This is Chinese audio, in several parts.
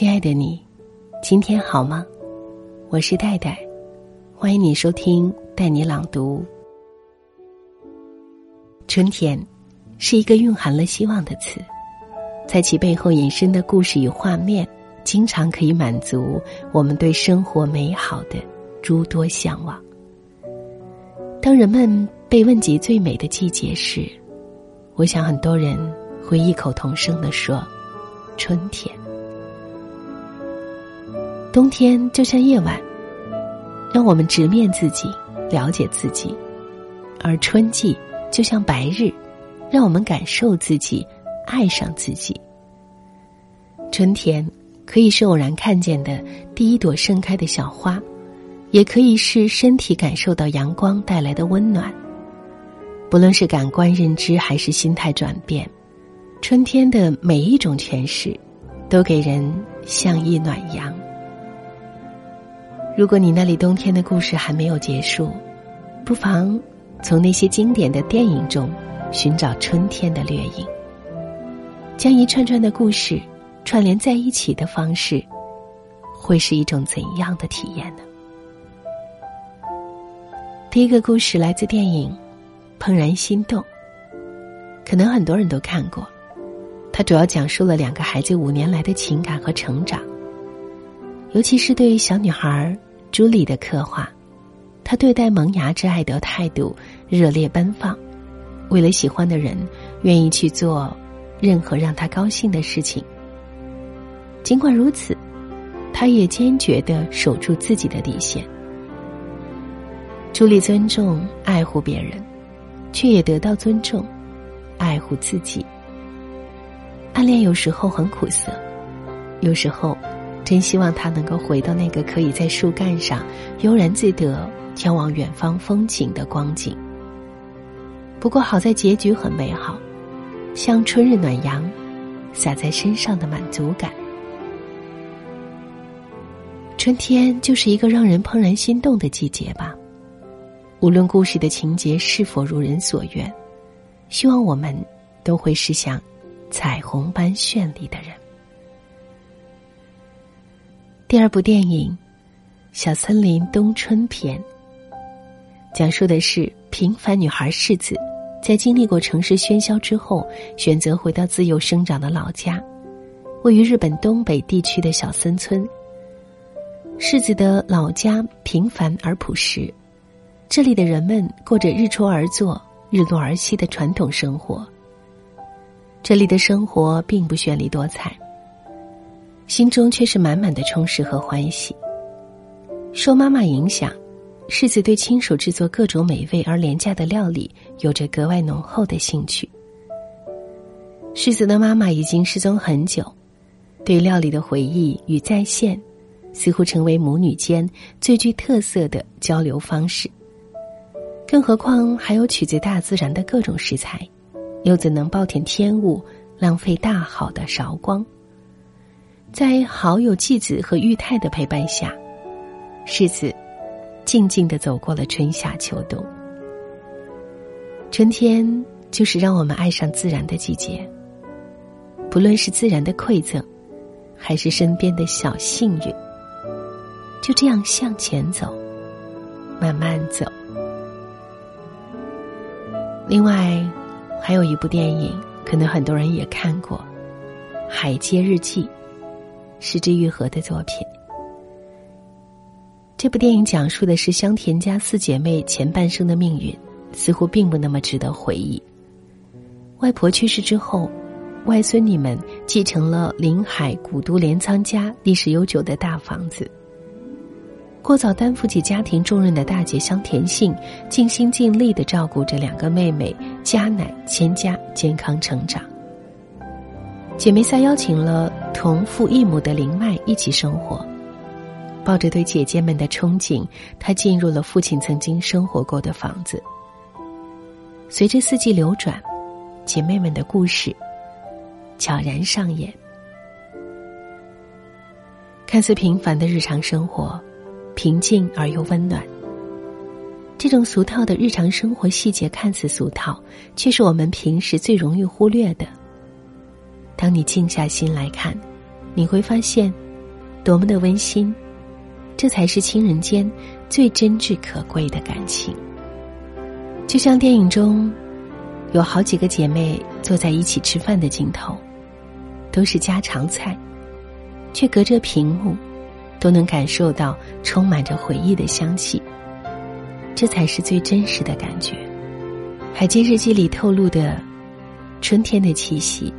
亲爱的你，今天好吗？我是戴戴，欢迎你收听带你朗读。春天是一个蕴含了希望的词，在其背后引申的故事与画面，经常可以满足我们对生活美好的诸多向往。当人们被问及最美的季节时，我想很多人会异口同声的说：“春天。”冬天就像夜晚，让我们直面自己，了解自己；而春季就像白日，让我们感受自己，爱上自己。春天可以是偶然看见的第一朵盛开的小花，也可以是身体感受到阳光带来的温暖。不论是感官认知还是心态转变，春天的每一种诠释，都给人像一暖阳。如果你那里冬天的故事还没有结束，不妨从那些经典的电影中寻找春天的掠影，将一串串的故事串联在一起的方式，会是一种怎样的体验呢？第一个故事来自电影《怦然心动》，可能很多人都看过。它主要讲述了两个孩子五年来的情感和成长，尤其是对小女孩。朱莉的刻画，她对待萌芽之爱的态度热烈奔放，为了喜欢的人，愿意去做任何让她高兴的事情。尽管如此，她也坚决的守住自己的底线。朱莉尊重爱护别人，却也得到尊重，爱护自己。暗恋有时候很苦涩，有时候。真希望他能够回到那个可以在树干上悠然自得眺望远方风景的光景。不过好在结局很美好，像春日暖阳洒在身上的满足感。春天就是一个让人怦然心动的季节吧。无论故事的情节是否如人所愿，希望我们都会是像彩虹般绚丽的人。第二部电影《小森林冬春篇》讲述的是平凡女孩世子，在经历过城市喧嚣之后，选择回到自幼生长的老家，位于日本东北地区的小森村。世子的老家平凡而朴实，这里的人们过着日出而作、日落而息的传统生活。这里的生活并不绚丽多彩。心中却是满满的充实和欢喜。受妈妈影响，世子对亲手制作各种美味而廉价的料理有着格外浓厚的兴趣。世子的妈妈已经失踪很久，对料理的回忆与再现，似乎成为母女间最具特色的交流方式。更何况还有取自大自然的各种食材，又怎能暴殄天物，浪费大好的韶光？在好友纪子和玉泰的陪伴下，世子静静的走过了春夏秋冬。春天就是让我们爱上自然的季节。不论是自然的馈赠，还是身边的小幸运，就这样向前走，慢慢走。另外，还有一部电影，可能很多人也看过，《海街日记》。是之愈合的作品。这部电影讲述的是香田家四姐妹前半生的命运，似乎并不那么值得回忆。外婆去世之后，外孙女们继承了临海古都镰仓家历史悠久的大房子。过早担负起家庭重任的大姐香田杏，尽心尽力的照顾着两个妹妹佳乃、千佳健康成长。姐妹仨邀请了同父异母的林麦一起生活，抱着对姐姐们的憧憬，她进入了父亲曾经生活过的房子。随着四季流转，姐妹们的故事悄然上演。看似平凡的日常生活，平静而又温暖。这种俗套的日常生活细节看似俗套，却是我们平时最容易忽略的。当你静下心来看，你会发现，多么的温馨，这才是亲人间最真挚可贵的感情。就像电影中，有好几个姐妹坐在一起吃饭的镜头，都是家常菜，却隔着屏幕，都能感受到充满着回忆的香气。这才是最真实的感觉。海街日记里透露的春天的气息，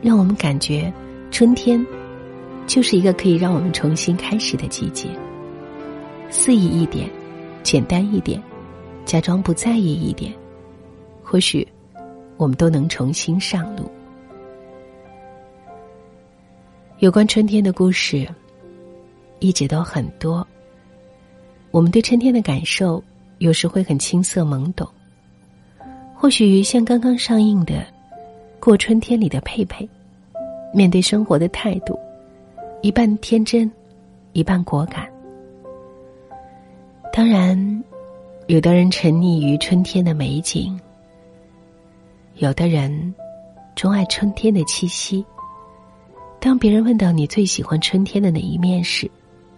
让我们感觉春天就是一个可以让我们重新开始的季节。肆意一点，简单一点。假装不在意一点，或许我们都能重新上路。有关春天的故事一直都很多，我们对春天的感受有时会很青涩懵懂。或许像刚刚上映的《过春天》里的佩佩，面对生活的态度，一半天真，一半果敢。当然。有的人沉溺于春天的美景，有的人钟爱春天的气息。当别人问到你最喜欢春天的哪一面时，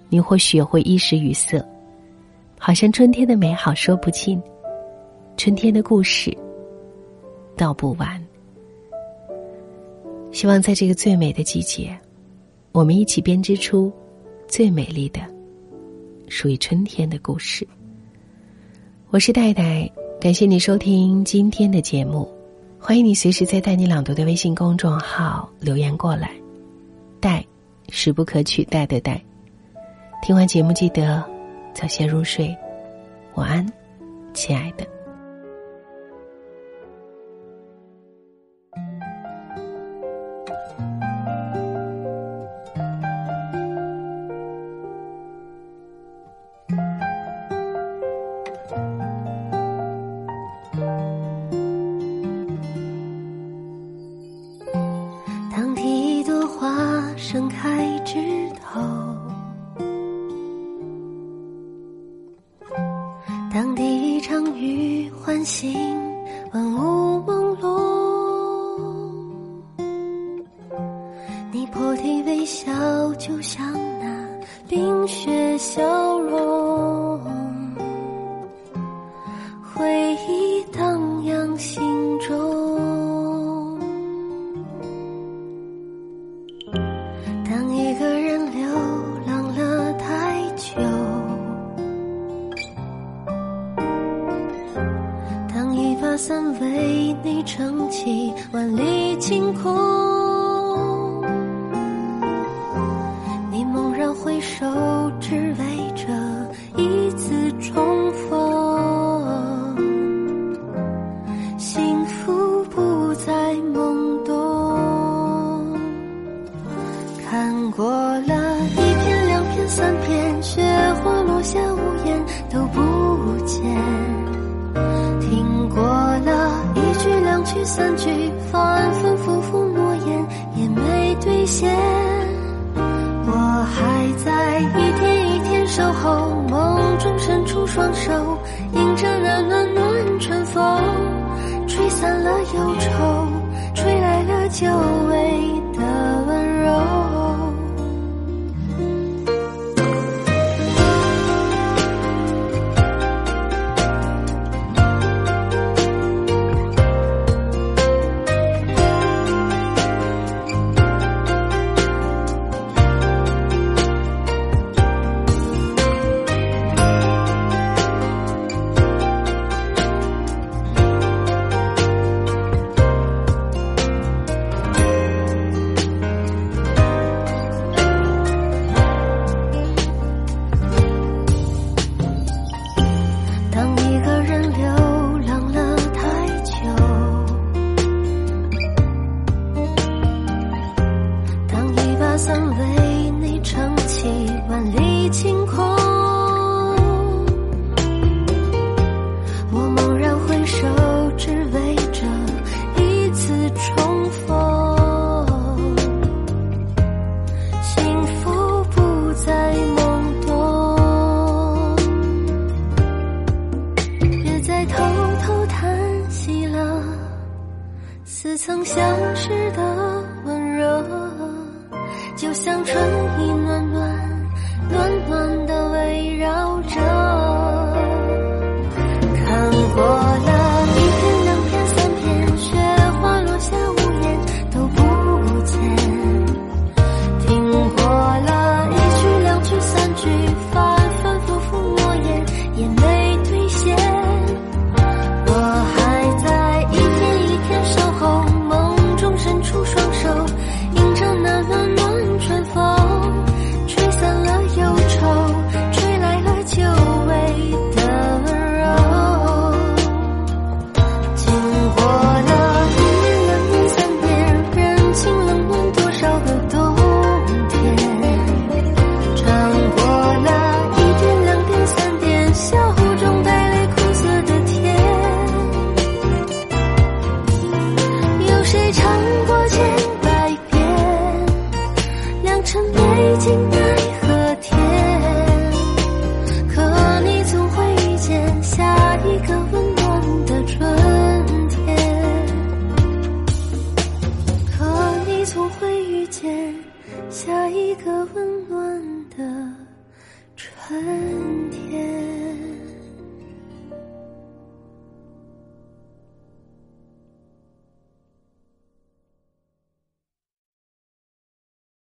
你或许会一时语塞，好像春天的美好说不尽，春天的故事道不完。希望在这个最美的季节，我们一起编织出最美丽的属于春天的故事。我是戴戴，感谢你收听今天的节目，欢迎你随时在“带你朗读”的微信公众号留言过来。戴，是不可取代的戴。听完节目记得早些入睡，晚安，亲爱的。破涕微笑就像那冰雪消融回忆荡漾心中当一个人流浪了太久当一把伞为你撑起万里晴空三片，雪花落下，屋檐都不见。听过了一句、两句三句，反反复复诺言也没兑现。我还在一天一天守候，梦中伸出双手，迎着